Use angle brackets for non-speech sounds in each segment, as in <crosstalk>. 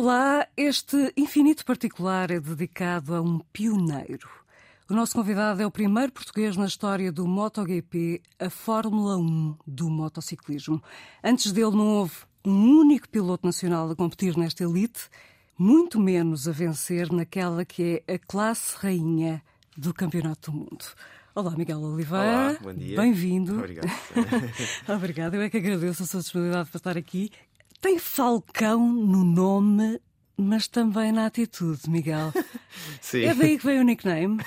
Olá, este infinito particular é dedicado a um pioneiro. O nosso convidado é o primeiro português na história do MotoGP, a Fórmula 1 do motociclismo. Antes dele não houve um único piloto nacional a competir nesta elite, muito menos a vencer naquela que é a classe rainha do Campeonato do Mundo. Olá, Miguel Oliveira. Olá, bom dia. Bem-vindo. Obrigado. <laughs> Obrigada, eu é que agradeço a sua disponibilidade para estar aqui. Tem Falcão no nome, mas também na atitude, Miguel. <laughs> Sim. É daí que veio o nickname.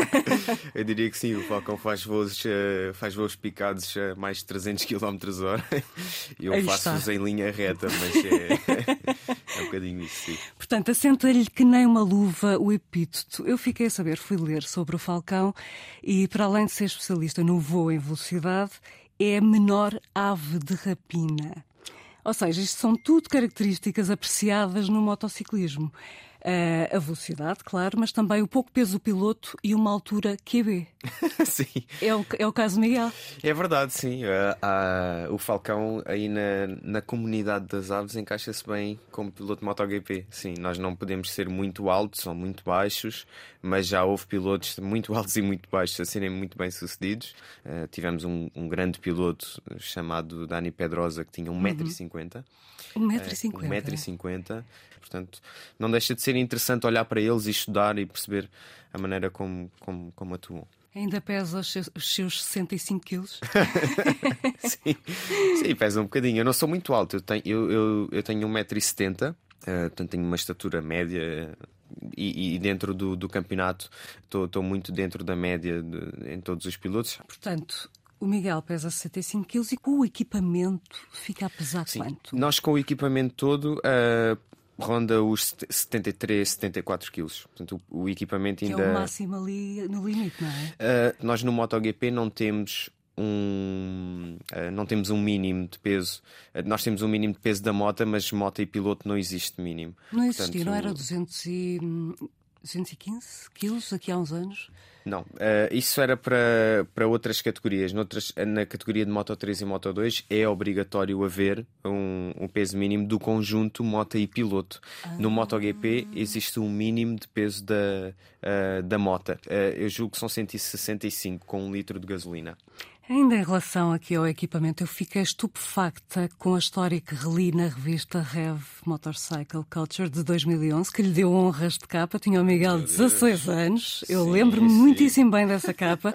<laughs> Eu diria que sim, o Falcão faz voos, eh, faz voos picados a mais de 300 km hora. <laughs> Eu faço-os em linha reta, mas é, é um bocadinho isso, sim. Portanto, assenta-lhe que nem uma luva o epíteto. Eu fiquei a saber, fui ler sobre o Falcão e, para além de ser especialista no voo em velocidade, é a menor ave de rapina. Ou seja, isto são tudo características apreciadas no motociclismo. Ah, a velocidade, claro, mas também o pouco peso do piloto e uma altura QB. <laughs> sim. É o, é o caso Miguel. É verdade, sim. Ah, ah, o Falcão aí na, na comunidade das aves encaixa-se bem como piloto de MotoGP. Sim, nós não podemos ser muito altos ou muito baixos, mas já houve pilotos muito <laughs> altos e muito baixos a serem muito bem sucedidos. Ah, tivemos um, um grande piloto chamado Dani Pedrosa que tinha 1,50m. 1,50m. 1,50m. Portanto, não deixa de ser interessante olhar para eles e estudar e perceber a maneira como, como, como atuam. Ainda pesa os seus, os seus 65 quilos. <laughs> Sim. Sim, pesa um bocadinho. Eu não sou muito alto, eu tenho, eu, eu, eu tenho 1,70m, eh, portanto tenho uma estatura média. E, e dentro do, do campeonato estou muito dentro da média de- em todos os pilotos. Portanto, o Miguel pesa 65 quilos e com o equipamento fica a pesar Sim. quanto? Nós com o equipamento todo eh, ronda os 73, 74 quilos. Portanto, o, o equipamento Que é ainda. o máximo ali no limite, não é? Uh, nós no MotoGP não temos um uh, não temos um mínimo de peso. Uh, nós temos um mínimo de peso da moto, mas moto e piloto não existe mínimo. Não existia, Portanto, não era 200 e, hum, 215 quilos aqui há uns anos? Não, uh, isso era para, para outras categorias. Noutras, na categoria de Moto 3 e Moto 2 é obrigatório haver um, um peso mínimo do conjunto moto e piloto. No MotoGP existe um mínimo de peso da, uh, da moto. Uh, eu julgo que são 165 com um litro de gasolina. Ainda em relação aqui ao equipamento, eu fiquei estupefacta com a história que reli na revista Rev Motorcycle Culture de 2011, que lhe deu honras de capa. Tinha o Miguel 16 anos, eu lembro-me sim. muitíssimo bem dessa capa.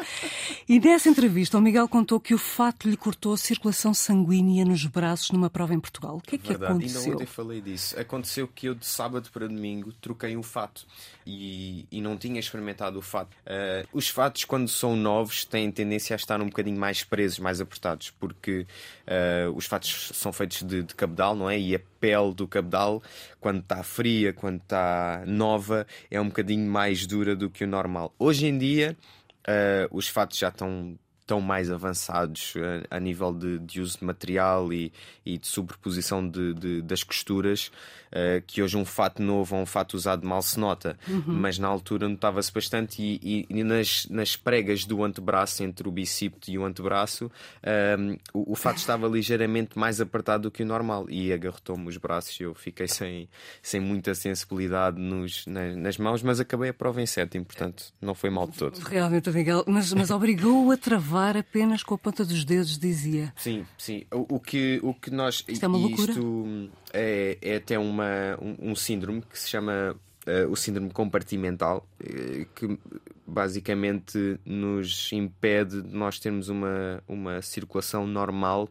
E nessa entrevista, o Miguel contou que o fato lhe cortou a circulação sanguínea nos braços numa prova em Portugal. O que é que Verdade, ainda aconteceu? ontem falei disso. Aconteceu que eu de sábado para domingo troquei um fato e, e não tinha experimentado o fato. Ah, os fatos, quando são novos, têm tendência a estar um bocadinho mais presos, mais apertados, porque ah, os fatos são feitos de, de cabedal, não é? E a pele do cabedal, quando está fria, quando está nova, é um bocadinho mais dura do que o normal. Hoje em dia, ah, os fatos já estão tão mais avançados eh, a, nível de, de uso de material e, e de sobreposição de, de- das costuras, eh, que hoje um fato novo ou um fato usado mal se nota, mas na altura notava-se bastante. E, e- e nas, nas pregas do antebraço, entre o bicipito e o antebraço, ehm, o, o fato estava ligeiramente mais apertado do que o normal e agarrotou-me os braços. e Eu fiquei sem, sem muita sensibilidade nos, na- nas mãos, mas acabei a prova em sétimo, portanto não foi mal de todo. Realmente, Miguel, mas, mas obrigou-o a travar apenas com a ponta dos dedos, dizia. Sim, sim. O, o que, o que nós. Isto é uma loucura. Isto é, é até uma, um, um síndrome que se chama eh, o síndrome compartimental, eh, que basicamente nos impede de nós termos uma, uma circulação normal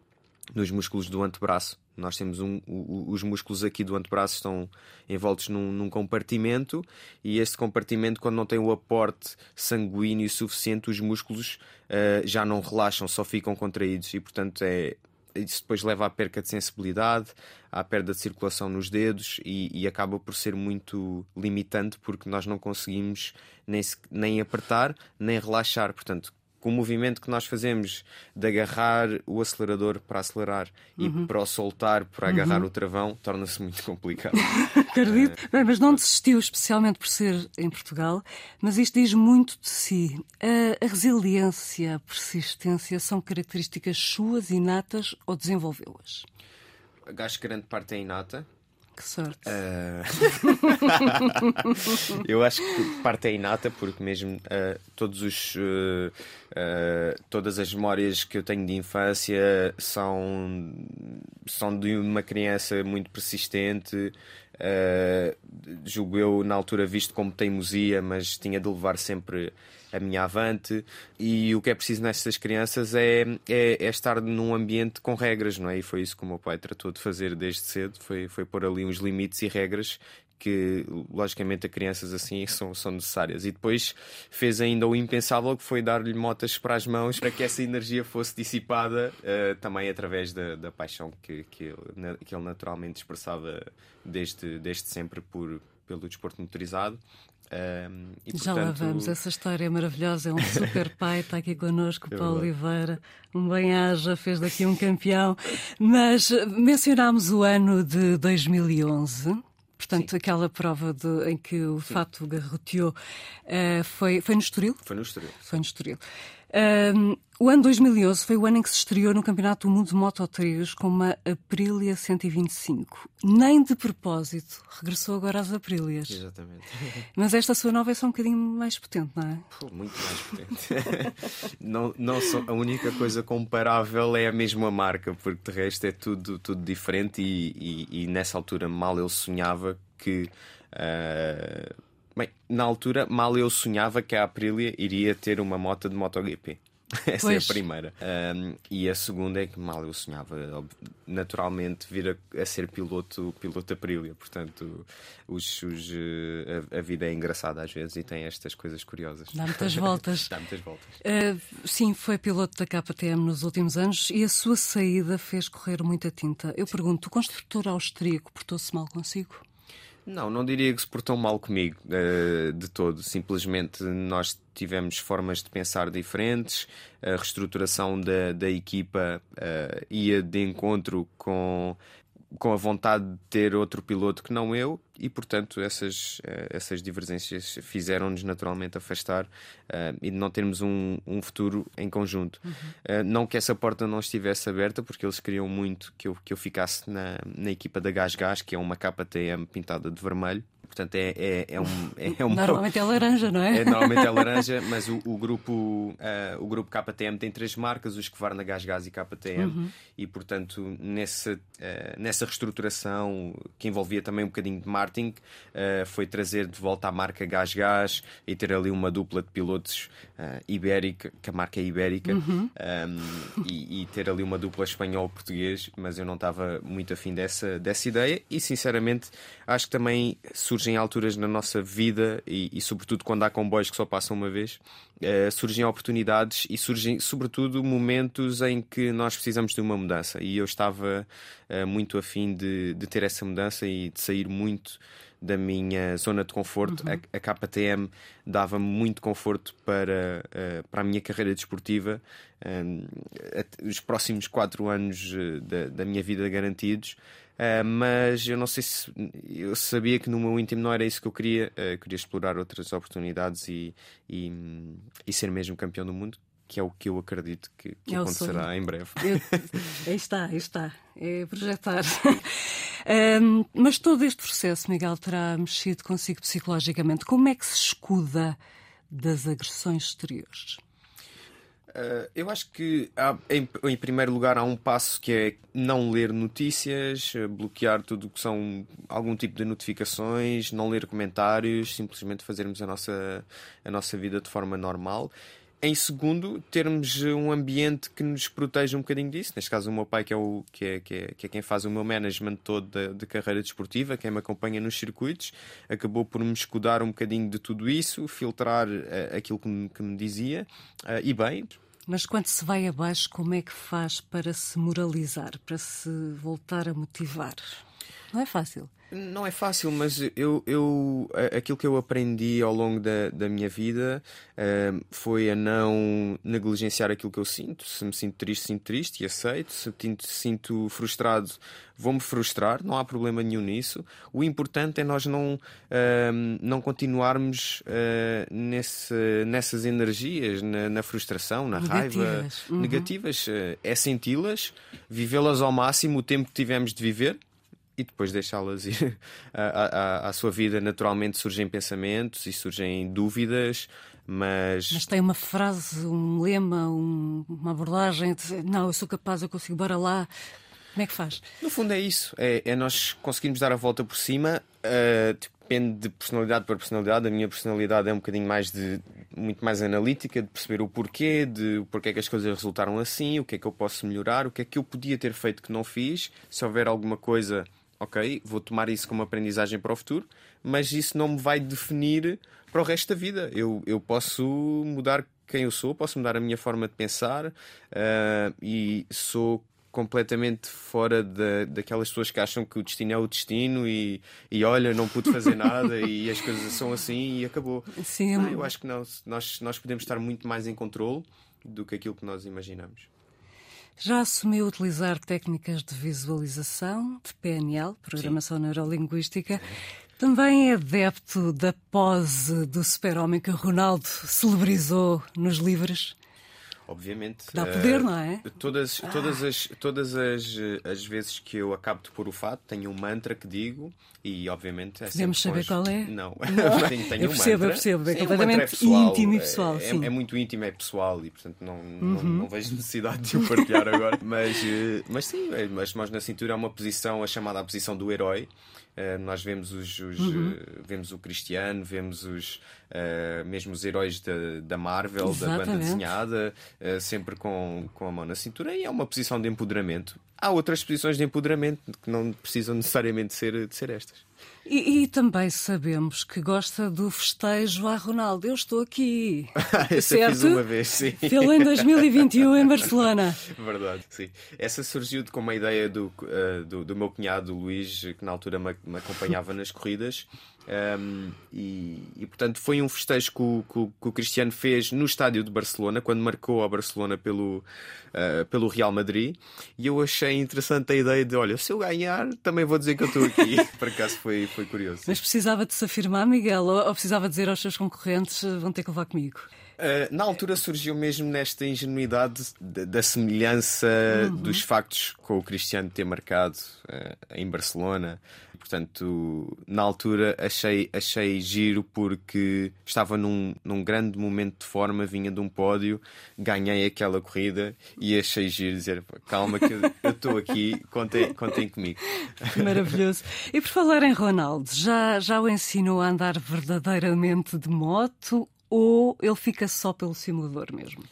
nos músculos do antebraço. Nós temos um, os músculos aqui do antebraço estão envoltos num, num compartimento e esse compartimento, quando não tem o aporte sanguíneo suficiente, os músculos eh, já não relaxam, só ficam contraídos e, portanto, é, isso depois leva à perca de sensibilidade, à perda de circulação nos dedos e, e acaba por ser muito limitante porque nós não conseguimos nem, nem apertar nem relaxar. Portanto, com o movimento que nós fazemos de agarrar o acelerador para acelerar e para o soltar para agarrar o travão, torna-se muito complicado. <laughs> Acredito. Bem, mas não desistiu especialmente por ser em Portugal, mas isto diz muito de si. A, a resiliência, a persistência são características suas, inatas ou desenvolveu-as? Acho que grande parte é inata. Que sorte. Uh... <laughs> eu acho que parte é inata, porque mesmo uh, todos os, uh, todas as memórias que eu tenho de infância são, são de uma criança muito persistente. julgo eu, na altura, visto como teimosia, mas tinha de levar sempre a minha avante. E o que é preciso nestas crianças é, é, é, estar num ambiente com regras, não é? E foi isso que o meu pai tratou de fazer desde cedo: foi, foi pôr ali uns limites e regras que, logicamente, a crianças assim <laughs> são, são necessárias. E depois fez ainda o impensável, que foi dar-lhe motas para as mãos para que essa energia fosse dissipada uh, também através da, da paixão que, que, ele, que ele naturalmente expressava desde, desde sempre por, pelo desporto motorizado. Um, e, Já lá vamos, essa história é maravilhosa. É um super <laughs> pai, está aqui connosco, é Paulo Oliveira. Um bem-aja, fez daqui um campeão. Mas mencionámos o ano de 2011. Portanto, Sim. aquela prova de, em que o Sim. fato garroteou uh, foi, foi no Estoril? Foi no Estoril. Foi no Estoril. Um, o ano 2011 foi o ano em que se estreou no Campeonato do Mundo de Moto 3 com uma Aprilia 125. Nem de propósito, regressou agora às Aprilias. Exatamente. <laughs> Mas esta sua nova é só um bocadinho mais potente, não é? Pô, muito mais potente. <laughs> não, não só, a única coisa comparável é a mesma marca, porque de resto é tudo, tudo diferente e, e, e nessa altura mal eu sonhava que. Uh, Bem, na altura, mal eu sonhava que a Aprilia iria ter uma moto de MotoGP. <laughs> Essa pois. é a primeira. Um, e a segunda é que mal eu sonhava, naturalmente, vir a, a ser piloto, piloto Aprilia. Portanto, os, os, eh, a, a, vida é engraçada às vezes e tem estas coisas curiosas. Dá muitas <laughs> voltas. Dá muitas voltas. Uh, sim, foi piloto da KTM nos últimos anos e a sua saída fez correr muita tinta. Eu pergunto, o construtor austríaco portou-se mal consigo? Não, não diria que se portou mal comigo uh, de todo. Simplesmente nós tivemos formas de pensar diferentes, a reestruturação da, da equipa uh, ia de encontro com com a vontade de ter outro piloto que não eu e portanto essas eh, essas divergências fizeram-nos naturalmente afastar uh, e de não termos um, um futuro em conjunto uhum. uh, não que essa porta não estivesse aberta porque eles queriam muito que eu que eu ficasse na, na equipa da Gas Gas que é uma KTM pintada de vermelho Portanto, é, é, é, um, é <laughs> um. Normalmente é laranja, não é? é normalmente é laranja, <laughs> mas o, o grupo, uh, o grupo KTM tem três marcas: os Kvarna Gás Gás e KTM. Uhum. E, portanto, nessa, uh, nessa reestruturação que envolvia também um bocadinho de marketing, uh, foi trazer de volta a marca Gás Gás e ter ali uma dupla de pilotos ibérica, que a marca é ibérica, uhum. um, e, e, ter ali uma dupla espanhol-português. Mas eu não estava muito afim dessa, dessa ideia e, sinceramente, acho que também surgem alturas na nossa vida e, e sobretudo quando há comboios que só passam uma vez, uh, surgem oportunidades e surgem, sobretudo, momentos em que nós precisamos de uma mudança. E eu estava uh, muito afim de, de ter essa mudança e de sair muito da minha zona de conforto. Uhum. A, a KTM dava-me muito conforto para, uh, para a minha carreira desportiva, um, os próximos quatro anos da, da minha vida garantidos. Uh, mas eu não sei se eu sabia que no meu íntimo não era isso que eu queria. Uh, queria explorar outras oportunidades e, e, e, ser mesmo campeão do mundo, que é o que eu acredito que, que é acontecerá em breve. Eu, <laughs> aí está, aí está. É projetar. um, <laughs> mas todo este processo, Miguel, terá mexido consigo psicologicamente. Como é que se escuda das agressões exteriores? Uh, eu acho que há, em, em, primeiro lugar há um passo que é não ler notícias, eh, bloquear tudo o que são algum tipo de notificações, não ler comentários, simplesmente fazermos a nossa, a nossa vida de forma normal. Em segundo, termos um ambiente que nos proteja um bocadinho disso. Neste caso, o meu pai, que é, o, que é, que é, que é quem faz o meu management todo de, de, carreira desportiva, quem me acompanha nos circuitos, acabou por me escudar um bocadinho de tudo isso, filtrar uh, aquilo que me, que me dizia. Uh, e bem, mas quando se vai abaixo, como é que faz para se moralizar, para se voltar a motivar? Não é fácil. Não é fácil, mas eu, eu aquilo que eu aprendi ao longo da, da minha vida uh, foi a não negligenciar aquilo que eu sinto. Se me sinto triste, sinto triste e aceito. Se me sinto frustrado, vou-me frustrar. Não há problema nenhum nisso. O importante é nós não, uh, não continuarmos uh, nesse, nessas energias, na, na frustração, na negativas. raiva uhum. negativas. é senti-las, vivê-las ao máximo o tempo que tivemos de viver e depois deixá-las ir <laughs> à, à, à sua vida. Naturalmente surgem pensamentos e surgem dúvidas, mas... mas tem uma frase, um lema, um, uma abordagem de não, eu sou capaz, eu consigo, bora lá. Como é que faz? No fundo é isso, é, é nós conseguirmos dar a volta por cima. Uh, depende de personalidade para personalidade. A minha personalidade é um bocadinho mais de muito mais analítica, de perceber o porquê, de porquê é que as coisas resultaram assim, o que é que eu posso melhorar, o que é que eu podia ter feito que não fiz. Se houver alguma coisa, ok, vou tomar isso como aprendizagem para o futuro, mas isso não me vai definir para o resto da vida. Eu, eu posso mudar quem eu sou, posso mudar a minha forma de pensar uh, e sou completamente fora da, daquelas pessoas que acham que o destino é o destino e, e olha, não pude fazer <laughs> nada e as coisas são assim e acabou. Sim, não, eu acho que não. Nós, nós podemos estar muito mais em controle do que aquilo que nós imaginamos. Já assumiu utilizar técnicas de visualização, de PNL, Programação Sim. Neurolinguística. Também é adepto da pose do super-homem que Ronaldo celebrizou nos livros? Obviamente. Dá poder, uh, não é? Todas, todas, as, todas as, as vezes que eu acabo de pôr o fato, tenho um mantra que digo e, obviamente, é Podemos saber qual é? Não. <laughs> não. <laughs> tenho, tenho eu percebo, um eu percebo. É completamente é pessoal, íntimo e pessoal. É, sim. É, é, muito íntimo, é pessoal e, portanto, não, uhum. não, não, vejo necessidade de o partilhar agora. <laughs> Mas, eh, mas sim, as mãos na cintura é uma posição, a chamada a posição do herói. Uh, nós vemos os, os uhum. uh, vemos o Cristiano, vemos os uh, mesmo os heróis da, da Marvel, Exatamente. da banda desenhada, sempre com, com a mão na cintura, e é uma posição de empoderamento. Há outras posições de empoderamento que não precisam necessariamente ser, de ser estas. E, e, também sabemos que gosta do festejo a Ronaldo. Eu estou aqui. <laughs> Essa certo? fiz uma vez, sim. Pelo em 2021 em Barcelona. Verdade, sim. Essa surgiu com uma ideia do, uh, do, do, meu cunhado Luís, que na altura me, me acompanhava nas corridas. Um, e, e, portanto foi um festejo que o, que, que o, Cristiano fez no estádio de Barcelona, quando marcou a Barcelona pelo, uh, pelo Real Madrid. E eu achei interessante a ideia de: olha, se eu ganhar, também vou dizer que eu estou aqui. <laughs> Por acaso foi, foi curioso. Mas precisava de se afirmar, Miguel, ou, ou precisava dizer aos seus concorrentes: vão ter que levar comigo? Uh, na altura surgiu mesmo nesta ingenuidade da, da semelhança uhum. dos factos com o Cristiano ter marcado uh, em Barcelona. Portanto, na altura achei, achei giro porque estava num, num grande momento de forma, vinha de um pódio, ganhei aquela corrida e achei giro dizer: calma, que eu estou aqui, contem, contem comigo. Maravilhoso. E por falar em Ronaldo, já, já o ensinou a andar verdadeiramente de moto ou ele fica só pelo simulador mesmo?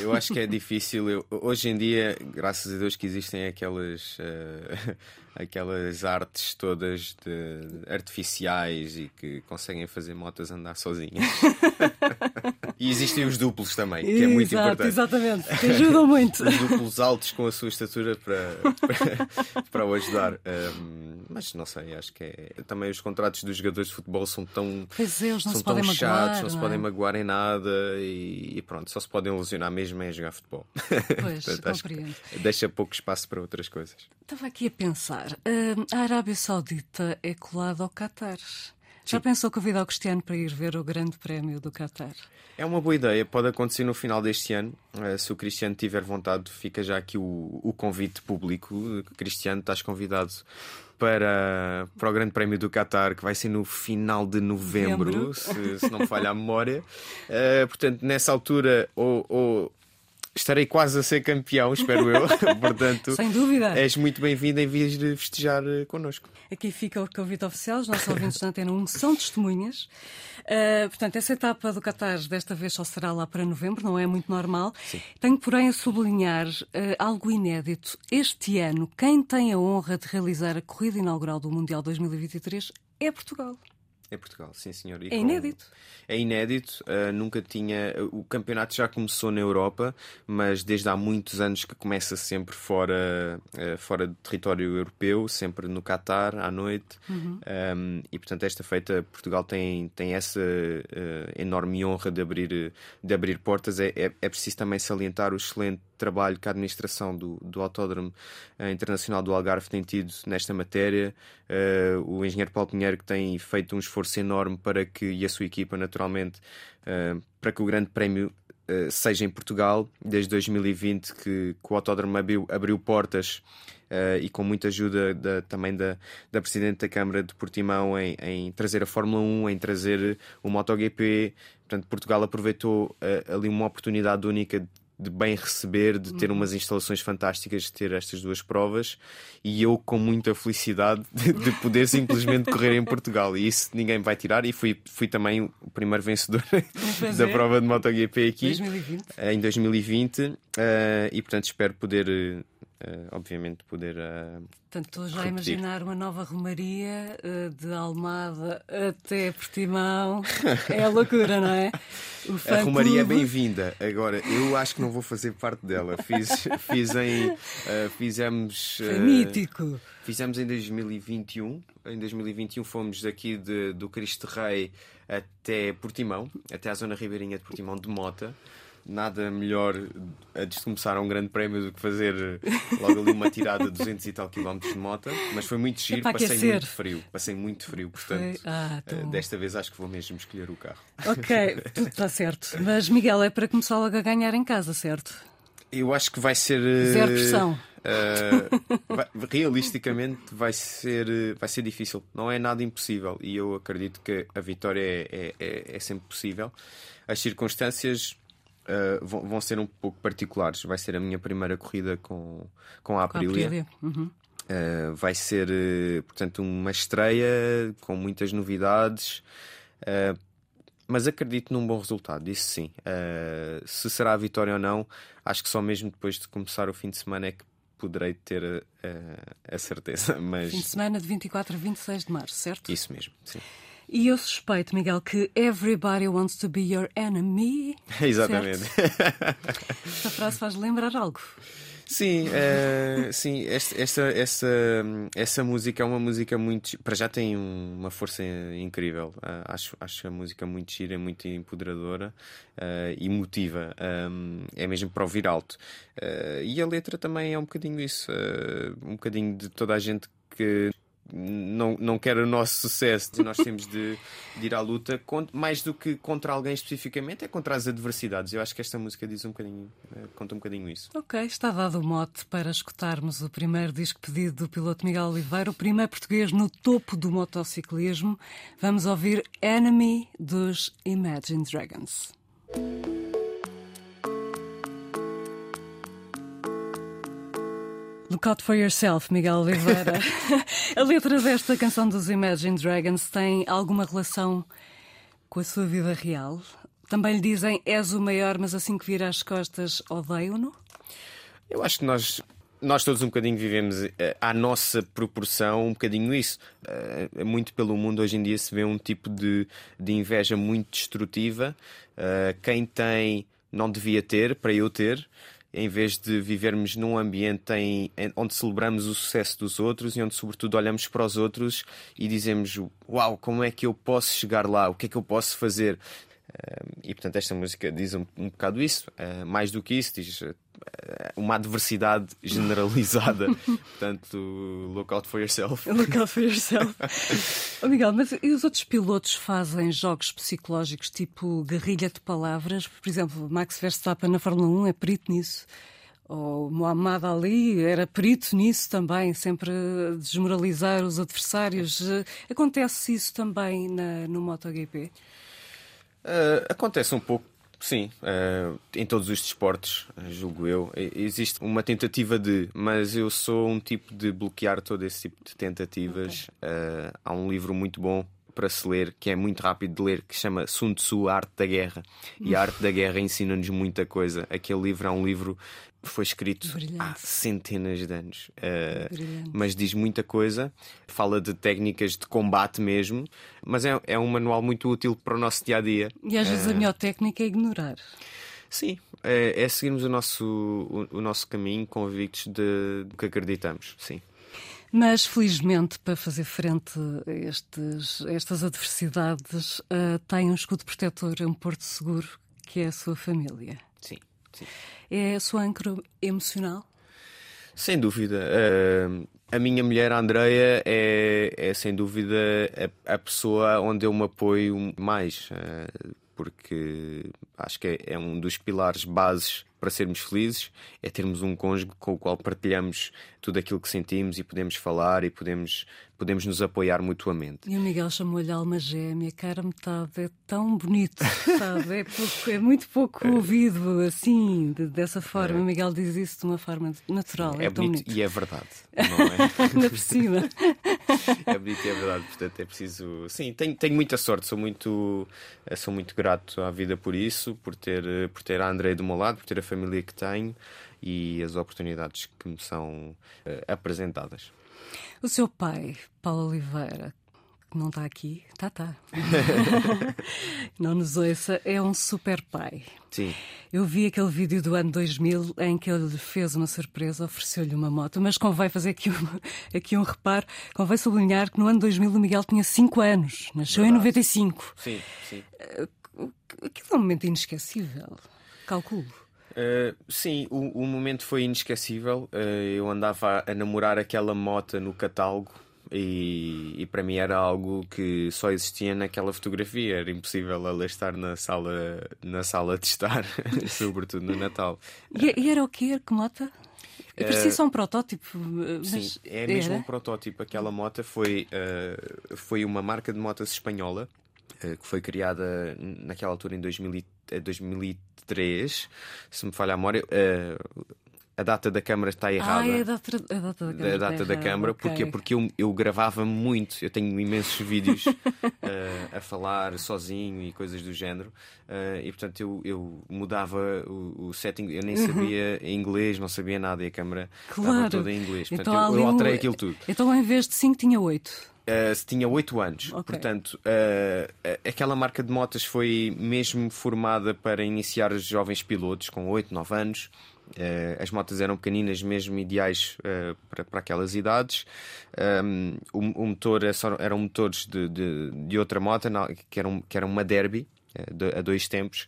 Eu acho que é difícil. Eu, hoje em dia, graças a Deus, que existem aquelas, uh, aquelas artes todas de, artificiais e que conseguem fazer motas andar sozinhas. <laughs> e existem os duplos também, que é muito importante. Exatamente, que ajudam muito. <laughs> os duplos altos com a sua estatura para, para, <laughs> para o ajudar. Um, mas não sei, acho que é. Também os contratos dos jogadores de futebol são tão. Pois é, são se tão podem chatos, magoar, não, não se é? podem magoar em nada e, e, pronto, só se podem lesionar mesmo em jogar futebol. Pois, <laughs> Portanto, compreendo. Deixa pouco espaço para outras coisas. Estava aqui a pensar, a Arábia Saudita é colada ao Qatar. Já Sim. pensou convidar o Cristiano para ir ver o Grande Prémio do Qatar? É uma boa ideia, pode acontecer no final deste ano. Eh, se o Cristiano tiver vontade, fica já aqui o, o convite público. Cristiano, estás convidado para, para o Grande Prémio do Qatar, que vai ser no final de novembro, se, se, não falha a memória. Uh, portanto, nessa altura, ou, ou estarei quase a ser campeão, espero eu. <laughs> Portanto, sem dúvida. És muito bem-vindo em vez de festejar eh, connosco. Aqui fica o convite oficial. Os nossos ouvintes da Antena 1 são testemunhas. Uh, portanto, essa etapa do Qatar desta vez só será lá para novembro, não é muito normal. Sim. Tenho, porém, a sublinhar uh, algo inédito. Este ano, quem tem a honra de realizar a corrida inaugural do Mundial 2023 é Portugal. É Portugal, sim senhor. E é inédito. Com... É inédito, uh, nunca tinha. O campeonato já começou na Europa, mas desde há muitos anos que começa sempre fora, uh, fora do território europeu, sempre no Qatar, à noite. Uhum. Um, e portanto, esta feita, Portugal tem, tem essa uh, enorme honra de abrir, de abrir portas. É, é, é preciso também salientar o excelente trabalho que a administração do, do Autódromo Internacional do Algarve tem tido nesta matéria. o engenheiro Paulo Pinheiro que tem feito um esforço enorme para que, e a sua equipa, naturalmente, uh, para que o Grande Prémio uh, seja em Portugal. Desde 2020 que, que o Autódromo abriu, abriu portas uh, e com muita ajuda da, também da, da Presidente da Câmara de Portimão em, em trazer a Fórmula 1, em trazer o MotoGP. Portanto, Portugal aproveitou uh, ali uma oportunidade única de bem receber, de ter uhum. umas instalações fantásticas, de ter estas duas provas e eu com muita felicidade de, <laughs> de poder simplesmente correr em Portugal. E isso ninguém vai tirar. E fui, fui também o primeiro vencedor <laughs> da prova de MotoGP aqui 2020. em 2020. Uh, e portanto espero poder uh, obviamente, poder. Uh, Portanto, estou já a imaginar uma nova romaria uh, de Almada até Portimão. É a loucura, não é? a romaria é bem-vinda. Agora, eu acho que não vou fazer parte dela. Fiz, <laughs> fiz em. fizemos. Foi mítico. Fizemos em 2021. Em 2021 fomos daqui de, do Cristo Rei até Portimão, até à zona ribeirinha de Portimão de Mota nada melhor antes de começar um grande prémio do que fazer logo ali uma tirada de 200 e tal quilómetros de moto, mas foi muito giro, passei aquecer. muito frio, passei muito frio, portanto ah, uh, desta vez acho que vou mesmo escolher o carro. Ok, tudo está certo. Mas Miguel, é para começar logo a ganhar em casa, certo? Eu acho que vai ser. Zero pressão. Uh, vai, realisticamente vai ser, vai ser difícil, não é nada impossível e eu acredito que a vitória é, é, é, é sempre possível. As circunstâncias uh, vão, vão, ser um pouco particulares. Vai ser a minha primeira corrida com, com a Aprilia. Com a Aprilia. Uhum. Uh, vai ser, uh, portanto, uma estreia com muitas novidades, uh, mas acredito num bom resultado, isso sim. se será a vitória ou não, acho que só mesmo depois de começar o fim de semana é que poderei ter a certeza. <laughs> Mas... Fim de semana de 24 a 26 de março, certo? Isso mesmo, sim. E eu suspeito, Miguel, que everybody wants to be your enemy. <laughs> Exatamente. Esta frase faz lembrar algo. Sim, uh, sim esta, esta, essa, essa música é uma música muito. Para já tem uma força incrível. Uh, acho, acho a música muito gira, muito empoderadora uh, e motiva. Um, é mesmo para ouvir alto. e a letra também é um bocadinho isso. um bocadinho de toda a gente que não, não quer o nosso sucesso, nós temos de, de, ir à luta, mais do que contra alguém especificamente, é contra as adversidades. Eu acho que esta música diz um bocadinho, eh, conta um bocadinho isso. Ok, está dado o mote para escutarmos o primeiro disco pedido do piloto Miguel Oliveira, o primeiro português no topo do motociclismo. Vamos ouvir Enemy dos Imagine Dragons. Look Out For Yourself, Miguel Oliveira. <laughs> a letra desta canção dos Imagine Dragons tem alguma relação com a sua vida real? Também lhe dizem és o maior, mas assim que vira as costas, odeio-no? Eu acho que nós nós todos um bocadinho vivemos eh, à nossa proporção um bocadinho isso. Uh, muito pelo mundo hoje em dia se vê um tipo de, de inveja muito destrutiva. Uh, quem tem não devia ter para eu ter em vez de vivermos num ambiente em, em, onde celebramos o sucesso dos outros e onde, sobretudo, olhamos para os outros e dizemos: Uau, como é que eu posso chegar lá? O que é que eu posso fazer? Uh, e portanto, esta música diz um, um bocado isso. Uh, mais do que isso, diz uh, uma adversidade <laughs> generalizada. portanto, look out for yourself. <laughs> Look out for yourself. oh, Miguel, mas e os outros pilotos fazem jogos psicológicos tipo guerrilha de palavras? Por exemplo, Max Verstappen na Fórmula 1 é perito nisso. Ou Muhammad Ali era perito nisso também, sempre desmoralizar os adversários. Acontece isso também na, no MotoGP? Uh, acontece um pouco, sim, uh, em todos os desportos, julgo eu. Existe uma tentativa de, mas eu sou um tipo de bloquear todo esse tipo de tentativas. Okay. Uh, há um livro muito bom para se ler, que é muito rápido de ler, que se chama Sun Tzu, A Arte da Guerra. E a Arte da Guerra ensina-nos muita coisa. Aquele livro é um livro foi escrito Brilhante. há centenas de anos, uh, mas diz muita coisa. Fala de técnicas de combate mesmo, mas é, é um manual muito útil para o nosso dia a dia. E às vezes uh, a melhor técnica é ignorar. Sim, é, é seguirmos o nosso, o, o nosso caminho convictos de, de que acreditamos. Sim. Mas, felizmente, para fazer frente a, estes, a estas adversidades, uh, tem um escudo protetor, um porto seguro, que é a sua família. Sim, sim. É a sua âncora emocional? Sem dúvida. Uh, a minha mulher, a Andrea, é, é sem dúvida a, a, pessoa onde eu me apoio mais, uh, porque acho que é, é um dos pilares bases para sermos felizes é termos um cônjuge com o qual partilhamos tudo aquilo que sentimos e podemos falar e podemos, podemos nos apoiar mutuamente. E o Miguel chamou-lhe alma gêmea, cara metade, é tão bonito, sabe? É, pouco, é muito pouco ouvido assim, de, dessa forma. É. O Miguel diz isso de uma forma natural. É, é bonito, bonito, e é verdade, não é? <laughs> Ainda por cima. <laughs> é bonito é verdade, portanto é preciso. Sim, tenho, tenho muita sorte, sou muito, sou muito grato à vida por isso, por ter, por ter a André do meu lado, por ter a família que tenho e as oportunidades que me são uh, apresentadas. O seu pai, Paulo Oliveira, que não está aqui, está, está. <laughs> não nos ouça, é um super pai. Sim. Eu vi aquele vídeo do ano 2000 em que ele fez uma surpresa, ofereceu-lhe uma moto, mas convém fazer aqui um, <laughs> aqui um reparo, convém sublinhar que no ano 2000 o Miguel tinha 5 anos, nasceu Verdade. em 95. Sim, sim. Eh, aquilo é um momento inesquecível, calculo. Uh, sim, o, o, momento foi inesquecível. Uh, eu andava a namorar aquela moto no catálogo e, e, para mim era algo que só existia naquela fotografia. Era impossível ela estar na sala, na sala de estar, <laughs> sobretudo no Natal. E, e era o quê? Que moto? É preciso só um protótipo. Mas sim, é mesmo era? um protótipo. Aquela moto foi, uh, foi uma marca de motas espanhola que foi criada naquela altura em 2000, 2003, se me falha a memória. Uh, a data da câmara está errada. Ah, é a data, a data da câmara. A data da câmara, okay. porque, porque eu, eu gravava muito, eu tenho imensos vídeos uh, <laughs> a falar sozinho e coisas do género, uh, e portanto eu, eu mudava o, o setting, eu nem sabia uhum. inglês, não sabia nada, e a câmara claro. estava toda em inglês. Portanto, então, eu, eu alterei aquilo tudo. Então, em vez de 5, tinha 8. Uh, tinha 8 anos. Okay. Portanto, uh, aquela marca de motas foi mesmo formada para iniciar os jovens pilotos com 8, 9 anos. Uh, as motas eram pequeninas, mesmo ideais para, para aquelas idades. Um, o, o, motor é eram motores de, de, de, outra moto, que era, um, que era uma Derby, de, a dois tempos.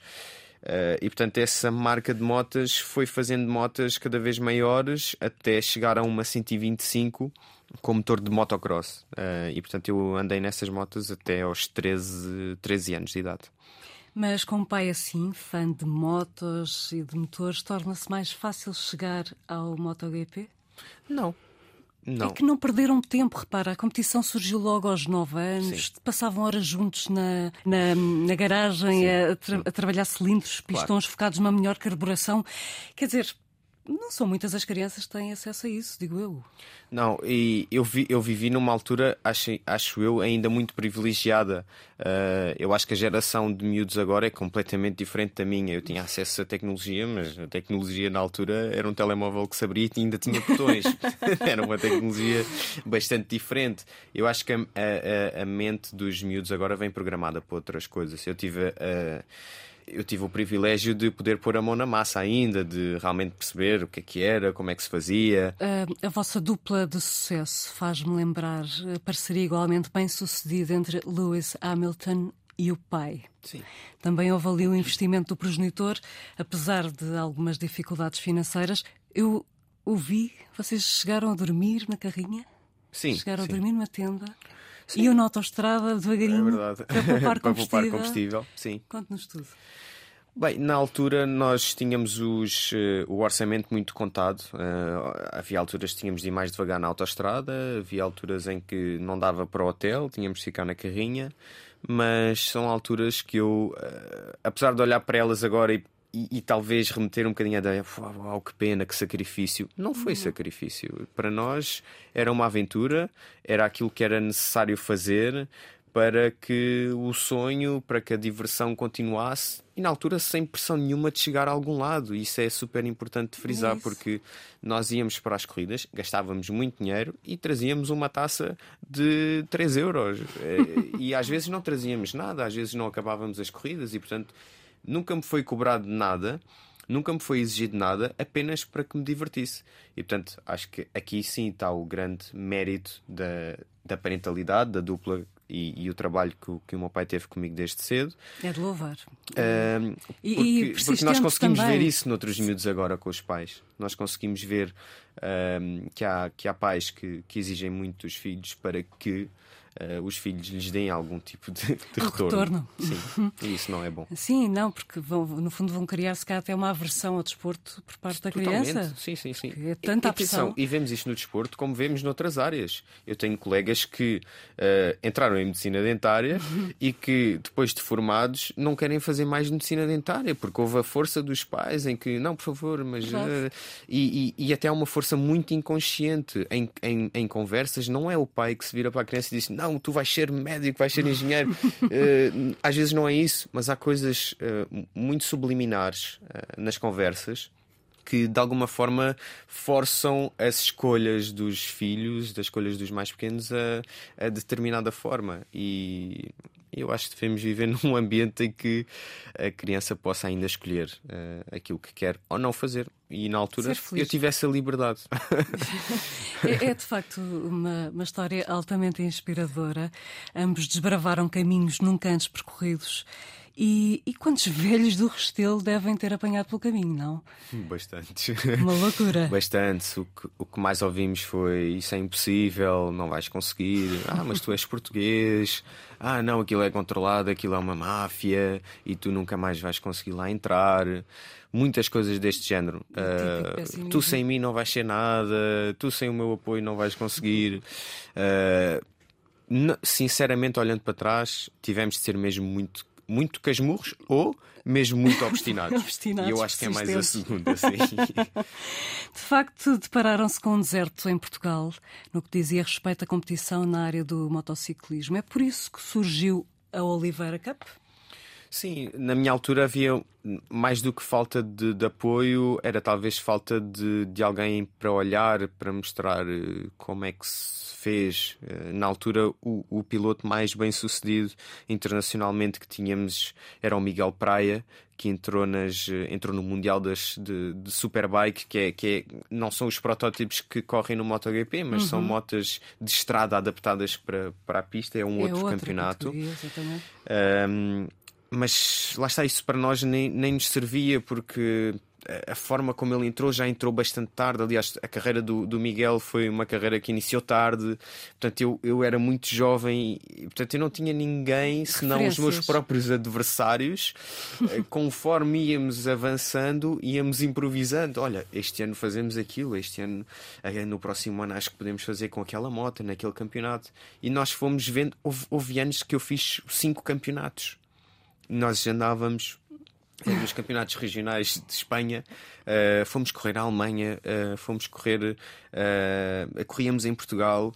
Uh, e portanto, essa marca de motas foi fazendo motas cada vez maiores até chegar a uma 125 com motor de motocross. Uh, e portanto eu andei nessas motas até aos 13, 13 anos de idade. Mas com um pai assim, fã de motos e de motores, torna-se mais fácil chegar ao MotoGP? Não. Não. É que não perderam tempo, repara, a competição surgiu logo aos 9 anos, Sim. passavam horas juntos na, na, na garagem a, tra a, trabalhar cilindros, pistões claro. focados numa melhor carburação. Quer dizer, não são muitas as crianças que têm acesso a isso, digo eu. Não, e eu, vi, eu vivi numa altura, acho, acho eu, ainda muito privilegiada. Uh, eu acho que a geração de miúdos agora é completamente diferente da minha. Eu tinha acesso à tecnologia, mas a tecnologia na altura era um telemóvel que se abria e ainda tinha botões. <laughs> <laughs> era uma tecnologia bastante diferente. Eu acho que a, a, a, mente dos miúdos agora vem programada para outras coisas. Eu tive. Uh, eu tive o privilégio de poder pôr a mão na massa ainda, de realmente perceber o que é que era, como é que se fazia. Uh, a vossa dupla de sucesso faz-me lembrar a parceria igualmente bem sucedida entre Lewis Hamilton e o pai. Sim. Também houve ali o investimento do progenitor, apesar de algumas dificuldades financeiras. Eu ouvi, vocês chegaram a dormir na carrinha? Sim. Chegaram sim. a dormir numa tenda? Sim. E eu na autostrada, devagarinho, é <laughs> para poupar combustível. para poupar combustível, sim. Conte-nos tudo. Bem, na altura nós tínhamos os, uh, o orçamento muito contado. Uh, havia alturas que tínhamos de ir mais devagar na autostrada, havia alturas em que não dava para o hotel, tínhamos de ficar na carrinha. Mas são alturas que eu, uh, apesar de olhar para elas agora e e, e, talvez remeter um bocadinho a ideia, uau, que pena, que sacrifício. Não foi uhum. sacrifício. Para nós era uma aventura, era aquilo que era necessário fazer para que o sonho, para que a diversão continuasse e na altura sem pressão nenhuma de chegar a algum lado. Isso é super importante de frisar, porque nós íamos para as corridas, gastávamos muito dinheiro e trazíamos uma taça de 3 euros. Eh, e às vezes não trazíamos nada, às vezes não acabávamos as corridas e, portanto, nunca me foi cobrado nada, nunca me foi exigido nada, apenas para que me divertisse. E portanto, acho que aqui sim está o grande mérito da, da parentalidade, da dupla e, e, o trabalho que, que o meu pai teve comigo desde cedo. É de louvar. Um, porque, porque, nós conseguimos também. ver isso noutros miúdos agora com os pais. Nós conseguimos ver um, que, há, que há pais que, que exigem muito dos filhos para que uh, os filhos lhes deem algum tipo de, de retorno. retorno. Sim, e isso não é bom. Sim, não, porque vão, no fundo vão criar se calhar até uma aversão ao desporto por parte da Totalmente. criança. Sim, sim, sim. É tanta e, pressão. E vemos isto no desporto como vemos noutras áreas. Eu tenho colegas que uh, entraram em medicina dentária <laughs> e que depois de formados não querem fazer mais medicina dentária porque houve a força dos pais em que não, por favor, mas uh, e, e, e, até há uma força muito inconsciente em, em, em, conversas. Não é o pai que se vira para a criança e diz não, tu vais ser médico, vais ser engenheiro. uh, <laughs> às vezes não é isso, mas há coisas muito subliminares nas conversas que de alguma forma forçam as escolhas dos filhos, das escolhas dos mais pequenos a, a determinada forma. E eu acho que devemos viver <laughs> num ambiente em que a criança possa ainda escolher uh, aquilo que quer ou não fazer. E na altura eu tive essa liberdade. <laughs> é, é, de facto uma, uma história altamente inspiradora. Ambos desbravaram caminhos nunca antes percorridos e, e quantos <laughs> velhos do Restelo devem ter apanhado pelo caminho, não? Bastante. Uma loucura. <laughs> Bastante. O que, o que mais ouvimos foi: Isso é impossível, não vais conseguir. <laughs> Ah, mas tu és português. Ah, não, aquilo é controlado, aquilo é uma máfia e tu nunca mais vais conseguir lá entrar. Muitas coisas deste género. Uh, tu sem mim não vais ser nada, tu sem o meu apoio não vais conseguir. Uh, sinceramente, olhando para trás, tivemos de ser mesmo muito muito casmurros ou mesmo muito <laughs> obstinados. obstinados e eu acho que é mais a segunda, sim. <laughs> De facto, depararam-se com um deserto em Portugal no que dizia respeito à competição na área do motociclismo. É por isso que surgiu a Oliveira Cup? Sim, na minha altura havia mais do que falta de, de apoio, era talvez falta de, de alguém para olhar, para mostrar eh, como é que se fez. Eh, na altura, o, o piloto mais bem sucedido internacionalmente que tínhamos era o Miguel Praia, que entrou, nas, eh, entrou no Mundial das, de, de Superbike, que, é, que é, não são os protótipos que correm no MotoGP, mas uhum. são motas de estrada adaptadas para, para a pista, é um é outro campeonato. Mas lá está, isso para nós nem, nem nos servia porque a forma como ele entrou já entrou bastante tarde. Aliás, a carreira do, do Miguel foi uma carreira que iniciou tarde. Portanto, eu, eu era muito jovem e portanto, eu não tinha ninguém senão os meus próprios adversários. <laughs> Eh, conforme íamos avançando, íamos improvisando. Olha, este ano fazemos aquilo, este ano, eh, no próximo ano, acho que podemos fazer com aquela moto, naquele campeonato. E nós fomos vendo. Houve, houve anos que eu fiz cinco campeonatos. Nós andávamos nos campeonatos regionais de Espanha, uh, fomos correr à Alemanha, uh, fomos correr, uh, corríamos em Portugal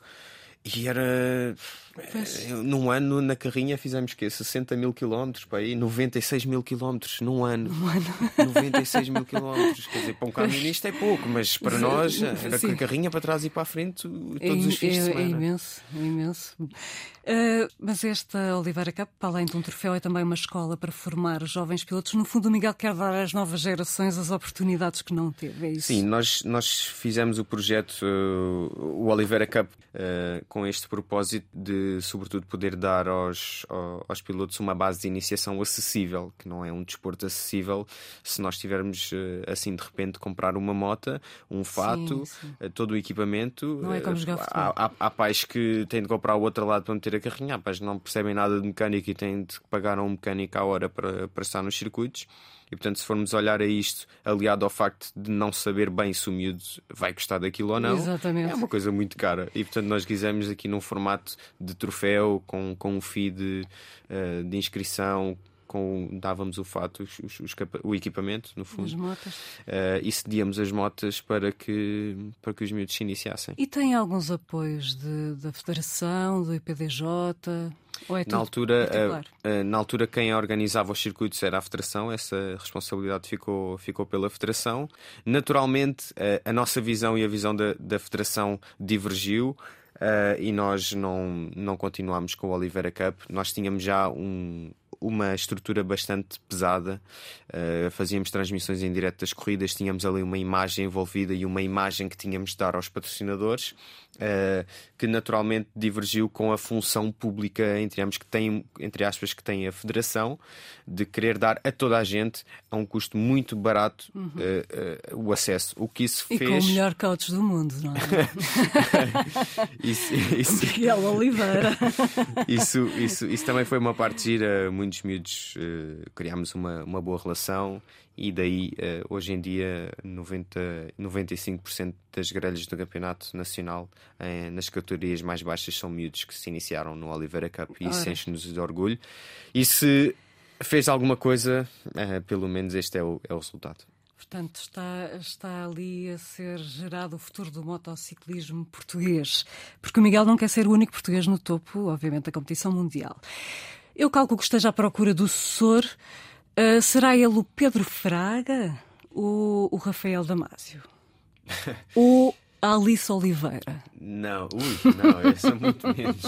e era Pois. Eh, num ano, na carrinha, fizemos que 60 mil quilómetros, para aí, 96 mil quilómetros num ano. Ano. <laughs> 96 mil quilómetros. Quer dizer, para um camionista é pouco, mas para Sim. nós com a carrinha para trás e para a frente todos é, os fins é, de semana. É imenso, é imenso. Uh, mas esta Oliveira Cup, além de um troféu, é também uma escola para formar jovens pilotos. No fundo, o Miguel quer dar às novas gerações as oportunidades que não teve. É isso? Sim, nós, nós fizemos o projeto, uh, o Oliveira Cup, uh, com este propósito de sobretudo, poder dar aos, aos pilotos uma base de iniciação acessível, que não é um desporto acessível se nós tivermos eh, assim de repente comprar uma moto, um fato, sim, sim. Eh, todo o equipamento. Não é como jogar há, há, há pais que têm de comprar o outro lado para meter a carrinha, há pais que não percebem nada de mecânica e têm de pagar a um mecânico à hora para, para estar nos circuitos. E portanto, se formos olhar a isto, aliado ao facto de não saber bem se o miúdo vai gostar daquilo ou não, Exatamente. é uma coisa muito cara. E portanto, nós quisemos aqui num formato de troféu, com, com um feed de, uh, de inscrição, com, dávamos o fato, os, os, os, o equipamento, no fundo. As motas. Uh, e cedíamos as motas para que, para que os miúdos se iniciassem. E tem alguns apoios de, da Federação, do IPDJ? Ou é na, altura, uh, uh, na altura, quem organizava os circuitos era a Federação, essa responsabilidade ficou, ficou pela Federação. Naturalmente, a nossa visão e a visão da, da Federação divergiu. Uh, e nós não, não continuámos com o Oliveira Cup. Nós tínhamos já um, uma estrutura bastante pesada. Uh, fazíamos transmissões em direto das corridas, tínhamos ali uma imagem envolvida e uma imagem que tínhamos de dar aos patrocinadores, uh, que naturalmente divergiu com a função pública, entre, ambos, que tem, entre aspas, que tem a Federação, de querer dar a toda a gente, a um custo muito barato, uhum. uh, o acesso. O que isso e fez. com o melhor coach do mundo, não é? <laughs> isso, isso... <laughs> Miguel Oliveira. isso, isso, isso também foi uma parte gira, muitos miúdos criámos uma, uma boa relação e daí uh, hoje em dia 90, 95% das grelhas do campeonato nacional uh, nas categorias mais baixas são miúdos que se iniciaram no Oliveira Cup e isso enche-nos de orgulho. E se fez alguma coisa, uh, pelo menos este é o, é o resultado. Portanto, está, está ali a ser gerado o futuro do motociclismo português. Porque o Miguel não quer ser o único português no topo, obviamente, da competição mundial. Eu calculo que esteja à procura do sucessor. Uh, será ele o Pedro Fraga ou o Rafael Damasio? <laughs> ou a Alice Oliveira? Não, ui, não, essa é muito menos.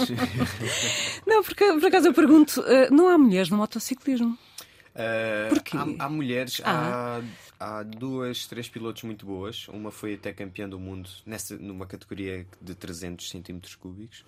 <laughs> não, porque por acaso eu pergunto: uh, não há mulheres no motociclismo? Uh, Porquê? Há, há mulheres, ah. há, há duas, três pilotos muito boas. Uma foi até campeã do mundo nessa, numa categoria de 300 centímetros cúbicos.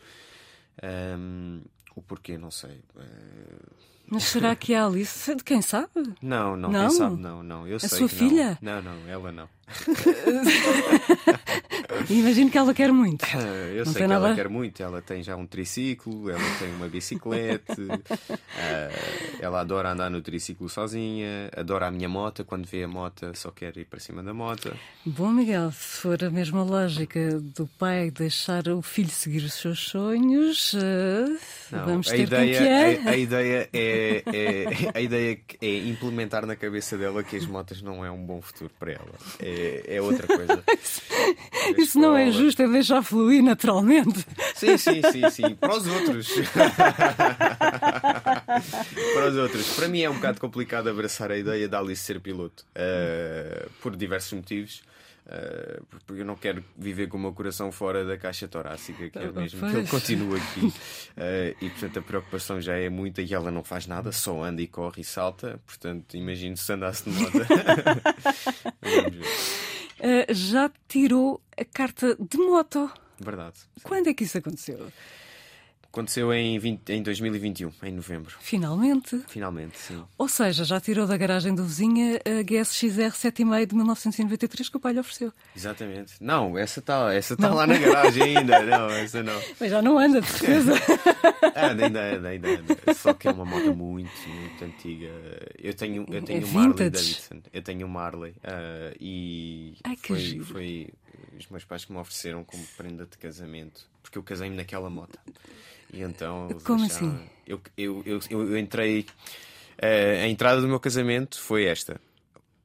Um, o porquê, não sei. Uh... Mas será que é a Alice? Quem sabe? Não, não, não? quem sabe, não, não. Eu a sei sua que filha? Não. não, não, ela não. <laughs> Imagino que ela quer muito. <laughs> Eu não sei que nada... ela quer muito. Ela tem já um triciclo, ela tem uma bicicleta, <laughs> uh, ela adora andar no triciclo sozinha, adora a minha moto. Quando vê a moto, só quer ir para cima da moto. Bom, Miguel, se for a mesma lógica do pai deixar o filho seguir os seus sonhos, uh, não, vamos ter ideia, que é. A, a, ideia é, é, a ideia é implementar na cabeça dela que as motas não é um bom futuro para ela. É, é outra coisa. <laughs> Isso não é justo, é deixar fluir naturalmente. Sim, sim, sim, sim. Para os outros. <laughs> Para os outros. Para mim é um bocado complicado abraçar a ideia de Alice ser piloto. Uh, por diversos motivos. Uh, porque eu não quero viver com o meu coração fora da caixa torácica, que é mesmo pois. que ele continue aqui. Uh, e portanto a preocupação já é muita e ela não faz nada, só anda e corre e salta. Portanto, imagino se andasse de moto. <laughs> uh, já tirou a carta de moto. Verdade. Sim. Quando é que isso aconteceu? Aconteceu em, 20, em 2021, em novembro. Finalmente. Finalmente, sim. Ou seja, já tirou da garagem do vizinho a GSXR 7,5 de 1993 que o pai lhe ofereceu. Exatamente. Não, essa está essa tá lá na garagem ainda. Não, essa não. <laughs> Mas já não anda, de certeza. <laughs> anda, ainda anda, ainda anda. Só que é uma moto muito, muito antiga. Eu tenho, eu tenho é uma Harley Davidson. Eu tenho uma Harley. Uh, e Ai, foi, foi os meus pais que me ofereceram como prenda de casamento. Porque eu casei-me naquela moto. E então. Como assim? Eu, eu, eu, eu entrei. Uh, a entrada do meu casamento foi esta: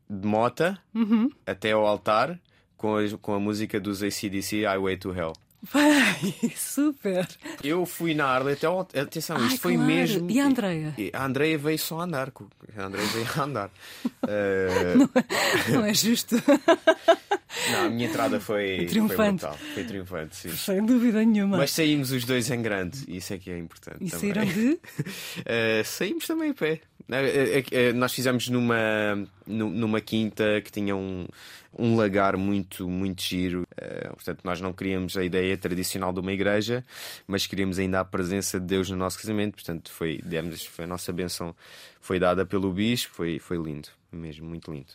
de mota uhum. até ao altar com a, com a música dos ACDC Highway to Hell. Vai, <laughs> super! Eu fui na Harley até ao... Atenção, Ai, isto foi claro. mesmo. E a Andreia? A Andreia veio só a andar. A Andreia veio a andar. uh... <laughs> não, é, não é justo. <laughs> Não, a minha entrada foi triunfante. Foi, foi triunfante, sim. Sem dúvida nenhuma. Mas saímos os dois em grande, isso é que é importante. E também. saíram de? uh, <laughs> saímos também a pé. Uh, uh, nós fizemos numa, numa quinta que tinha um, um lagar muito, muito giro. portanto, nós não queríamos a ideia tradicional de uma igreja, mas queríamos ainda a presença de Deus no nosso casamento. Portanto, foi, demos, foi a nossa benção foi dada pelo bispo, foi, foi lindo, mesmo, muito lindo.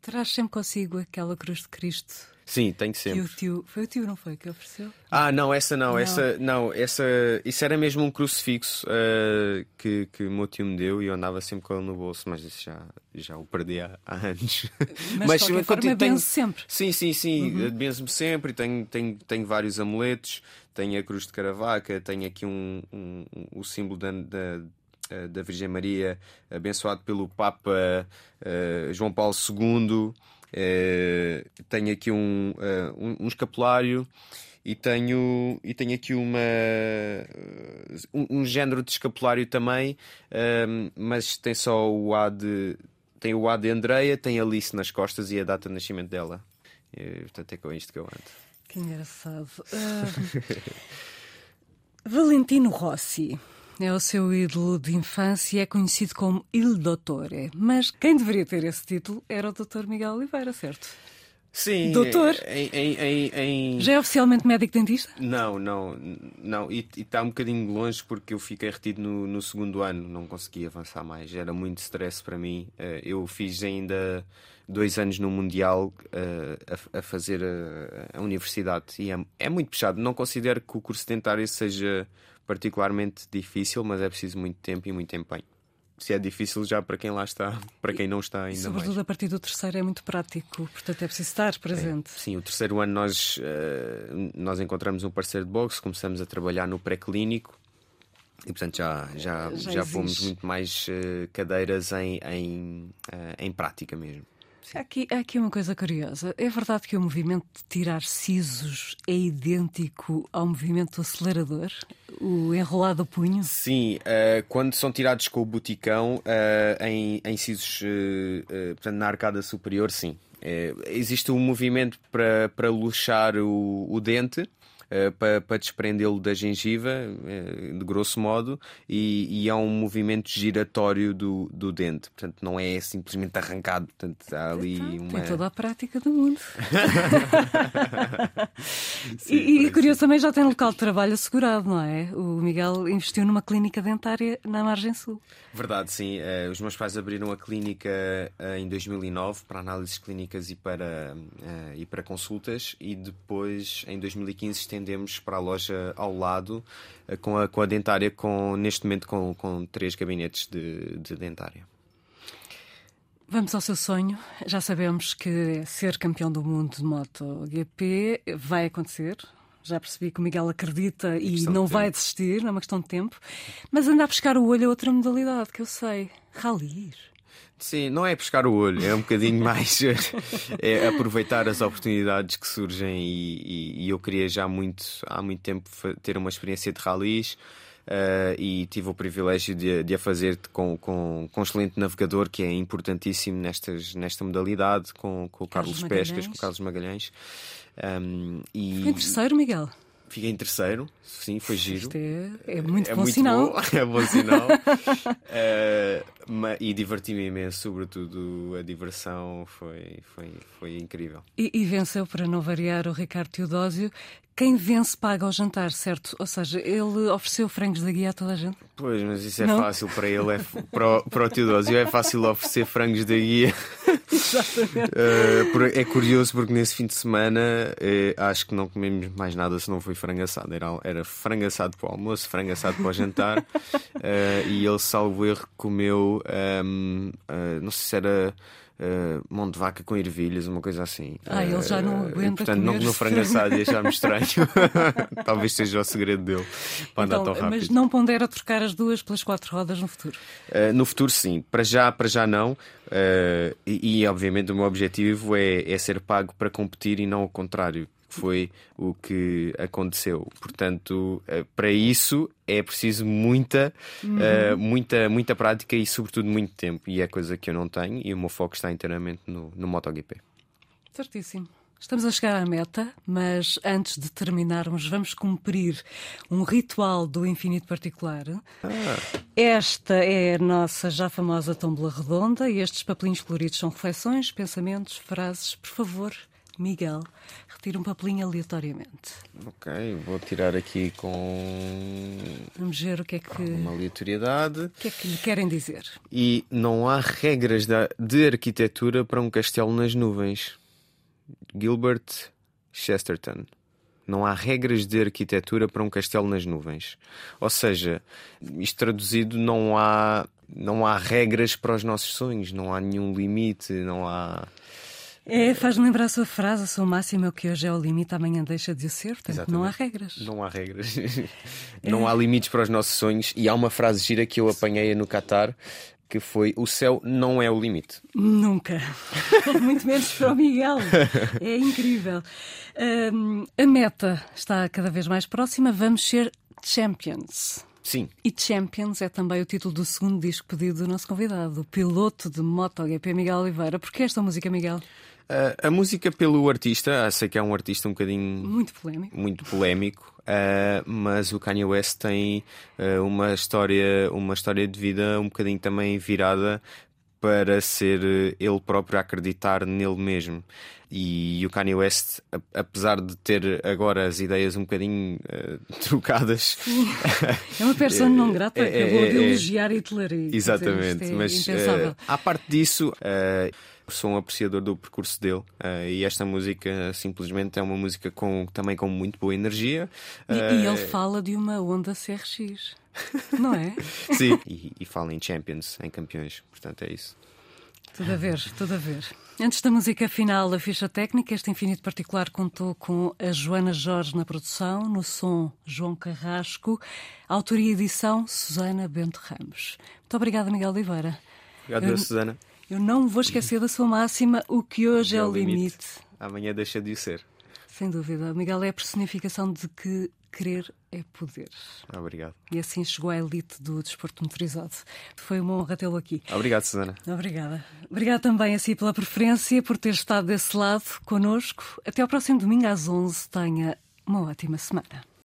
Traz sempre consigo aquela cruz de Cristo. Sim, tenho sempre. o tio, foi o tio, não foi, que ofereceu? Ah, não, essa não, não. essa não, essa isso era mesmo um crucifixo uh, que, que o meu tio me deu e eu andava sempre com ele no bolso, mas isso já, já o perdi há, há anos. Mas, mas forma, tenho, sempre. Sim, sim, sim, uhum. benzo-me sempre, tenho, tenho, tenho vários amuletos, tenho a cruz de Caravaca, tenho aqui um, um, um o símbolo da, da da Virgem Maria, abençoado pelo Papa uh, João Paulo II. Uh, eh, tenho aqui um, uh, um, escapulário e tenho, e tenho aqui uma, um, um género de escapulário também, mas tem só o A de. Tem o A de Andreia, tem Alice nas costas e a data de nascimento dela. E, portanto, é com isto que eu ando. Que engraçado. <laughs> Valentino Rossi é o seu ídolo de infância e é conhecido como Il Dottore. Mas quem deveria ter esse título era o Dr. Miguel Oliveira, certo? Sim. Doutor? Em, em, em. Já é oficialmente médico-dentista? Não, não, não. E está um bocadinho longe porque eu fiquei retido no, no, segundo ano, não consegui avançar mais. Era muito stress para mim. Eh, eu fiz ainda dois anos no Mundial uh, a, a, fazer a, a universidade e é, é, muito puxado. Não considero que o curso dentário seja particularmente difícil, mas é preciso muito tempo e muito empenho. Se é difícil já para quem lá está, <laughs> para quem não está ainda Sobretudo mais. a partir do terceiro é muito prático, portanto é preciso estar presente. É, sim, o terceiro ano nós, uh, nós encontramos um parceiro de boxe, começamos a trabalhar no pré-clínico e portanto já, já, já, já fomos muito mais uh, cadeiras em, em, uh, em prática mesmo. Aqui, aqui uma coisa curiosa. É verdade que o movimento de tirar sisos é idêntico ao movimento do acelerador? O enrolado do punho? Sim, uh, quando são tirados com o boticão uh, em, em sisos, uh, portanto, na arcada superior, sim. existe um movimento para, para luxar o, o dente para, para desprendê-lo da gengiva, uh, de grosso modo, e, e, há um movimento giratório do, do dente. Portanto, não é simplesmente arrancado. Portanto, há ali então, uma... Tem toda a prática do mundo. sim, <laughs> e, e curioso, também já tem local de trabalho assegurado, não é? O Miguel investiu numa clínica dentária na margem sul. Verdade, sim. Uh, os meus pais abriram a clínica uh, em 2009 para análises clínicas e para, uh, e para consultas e depois, em 2015, estendemos para a loja ao lado com, a, com a dentária, com, neste momento com, com três gabinetes de, de dentária. Vamos ao seu sonho. Já sabemos que ser campeão do mundo de MotoGP vai acontecer. Já percebi que o Miguel acredita e não de vai desistir, não é uma questão de tempo. Mas anda a pescar o olho a outra modalidade que eu sei: rallyr. Sim, não é pescar o olho, é um bocadinho <laughs> mais é aproveitar as oportunidades que surgem e, e, e, eu queria já muito, há muito tempo ter uma experiência de rallies. Uh, e tive o privilégio de, de a fazer com, com, com um excelente navegador que é importantíssimo nestas, nesta modalidade, com, com o Carlos, Carlos Pescas, com o Carlos Magalhães. Um, e... em terceiro, Miguel. Fiquei em terceiro, sim, foi giro. Isto é, é muito é bom muito sinal. Bom, <laughs> é bom sinal. <laughs> uh, e diverti-me imenso, sobretudo a diversão foi, foi, foi incrível. E, e, venceu, para não variar, o Ricardo Teodósio, quem vence paga o jantar, certo? Ou seja, ele ofereceu frangos da guia a toda a gente? Pois, mas isso é Não? fácil para ele, é, para, o, para o Teodósio é fácil oferecer frangos da guia. <laughs> Exatamente. <laughs> Uh, é curioso porque nesse fim de semana uh, acho que não comemos mais nada se não foi frango assado. Era, era frango assado para o almoço, frango assado para o jantar. uh, <laughs> e ele, salvo erro, comeu, um, ehm, não sei se era uh, mão de vaca com ervilhas, uma coisa assim. Ah, ele já não eh, aguenta. portanto, comer não comeu frango assado e achar-me <laughs> estranho. <laughs> Talvez seja o segredo dele para então, andar tão rápido. Mas não pondera trocar as duas pelas quatro rodas no futuro? Uh, no futuro, sim. Para já, para já não. Uh, e, e, obviamente, o meu objetivo é, é ser pago para competir e não o contrário foi o que aconteceu. Portanto, eh, para isso é preciso muita, uhum. uh, muita, muita prática e, sobretudo, muito tempo. E é coisa que eu não tenho e o meu foco está inteiramente no, no MotoGP. Certíssimo. Estamos a chegar à meta, mas antes de terminarmos, vamos cumprir um ritual do infinito particular. Ah. Esta é a nossa já famosa tómbola redonda e estes papelinhos coloridos são reflexões, pensamentos, frases. Por favor, Miguel, retira um papelinho aleatoriamente. Ok, vou tirar aqui com. Vamos ver o que é que. Uma aleatoriedade. O que é que lhe querem dizer? E não há regras de arquitetura para um castelo nas nuvens. Gilbert Chesterton. Não há regras de arquitetura para um castelo nas nuvens. Ou seja, isto traduzido, não há, não há regras para os nossos sonhos, não há nenhum limite, não há. É, faz-me lembrar a sua frase, a sua máxima, que hoje é o limite, amanhã deixa de ser. Portanto, não há regras. Não há regras. <laughs> É. Não há limites para os nossos sonhos. E há uma frase gira que eu apanhei no Qatar, que foi: O céu não é o limite. Nunca. <laughs> Muito menos para o Miguel. É incrível. Um, a meta está cada vez mais próxima. Vamos ser champions. Sim. E Champions é também o título do segundo disco pedido do nosso convidado, o piloto de MotoGP Miguel Oliveira. Porquê esta música, Miguel? Uh, a música pelo artista, sei que é um artista um bocadinho. Muito polémico. Muito polémico, uh, mas o Kanye West tem uh, uma, história, uma história de vida um bocadinho também virada para ser ele próprio a acreditar nele mesmo. E o Kanye West, apesar de ter agora as ideias um bocadinho uh, <laughs> trocadas, é uma pessoa não grata, <laughs> é, acabou é, de é, elogiar Hitler. E, exatamente, dizer, é mas uh, à parte disso. Uh, sou um apreciador do percurso dele uh, e esta música simplesmente é uma música com, também com muito boa energia. E, uh, e ele fala de uma onda CRX, não é? <laughs> Sim, e, e fala em Champions, em campeões, portanto é isso. Tudo a ver, tudo a ver. Antes da música final, a ficha técnica, este infinito particular contou com a Joana Jorge na produção, no som João Carrasco, autoria e edição Susana Bento Ramos. Muito obrigada, Miguel Oliveira. Obrigado, eu, Susana. Eu não vou esquecer da sua máxima, o que hoje é, é o limite. limite. Amanhã deixa de ser. Sem dúvida. Miguel é a personificação de que querer é poder. Obrigado. E assim chegou à elite do desporto motorizado. Foi uma honra tê-lo aqui. Obrigado, Susana. Obrigada. Obrigada também a si pela preferência, por ter estado desse lado conosco. Até ao próximo domingo às 11. Tenha uma ótima semana.